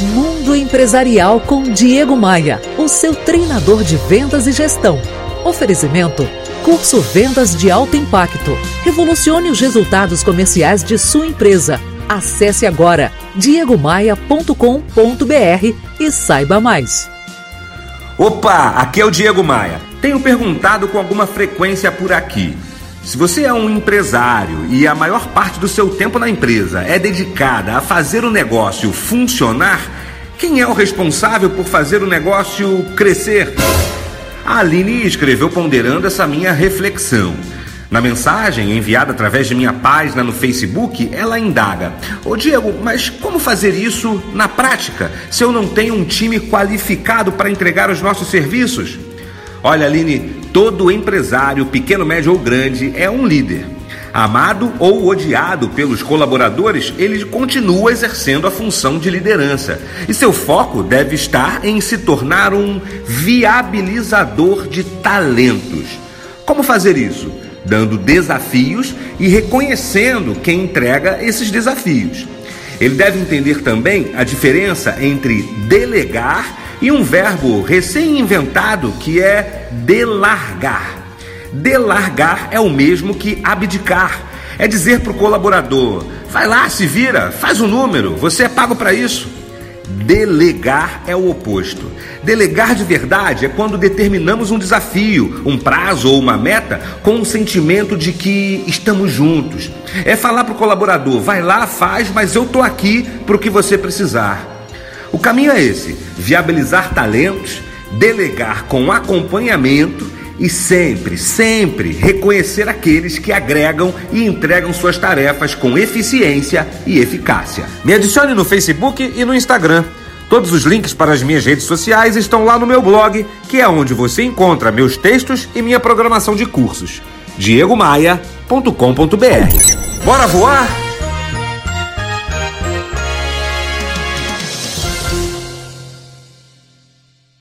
Mundo Empresarial com Diego Maia, o seu treinador de vendas e gestão. Oferecimento: Curso Vendas de Alto Impacto. Revolucione os resultados comerciais de sua empresa. Acesse agora diegomaia.com.br e saiba mais. Opa, aqui é o Diego Maia. Tenho perguntado com alguma frequência por aqui. Se você é um empresário e a maior parte do seu tempo na empresa é dedicada a fazer o negócio funcionar, quem é o responsável por fazer o negócio crescer? A Aline escreveu ponderando essa minha reflexão. Na mensagem enviada através de minha página no Facebook, ela indaga: Ô Diego, mas como fazer isso na prática se eu não tenho um time qualificado para entregar os nossos serviços? Olha, Aline, todo empresário, pequeno, médio ou grande, é um líder. Amado ou odiado pelos colaboradores, ele continua exercendo a função de liderança. E seu foco deve estar em se tornar um viabilizador de talentos. Como fazer isso? Dando desafios e reconhecendo quem entrega esses desafios. Ele deve entender também a diferença entre delegar e um verbo recém-inventado que é delargar. Delargar é o mesmo que abdicar. É dizer para o colaborador: vai lá, se vira, faz o um número, você é pago para isso. Delegar é o oposto. Delegar de verdade é quando determinamos um desafio, um prazo ou uma meta com o sentimento de que estamos juntos. É falar para o colaborador: vai lá, faz, mas eu estou aqui para o que você precisar. O caminho é esse: viabilizar talentos, delegar com acompanhamento e sempre, sempre reconhecer aqueles que agregam e entregam suas tarefas com eficiência e eficácia. Me adicione no Facebook e no Instagram. Todos os links para as minhas redes sociais estão lá no meu blog, que é onde você encontra meus textos e minha programação de cursos. diegomaia.com.br. Bora voar?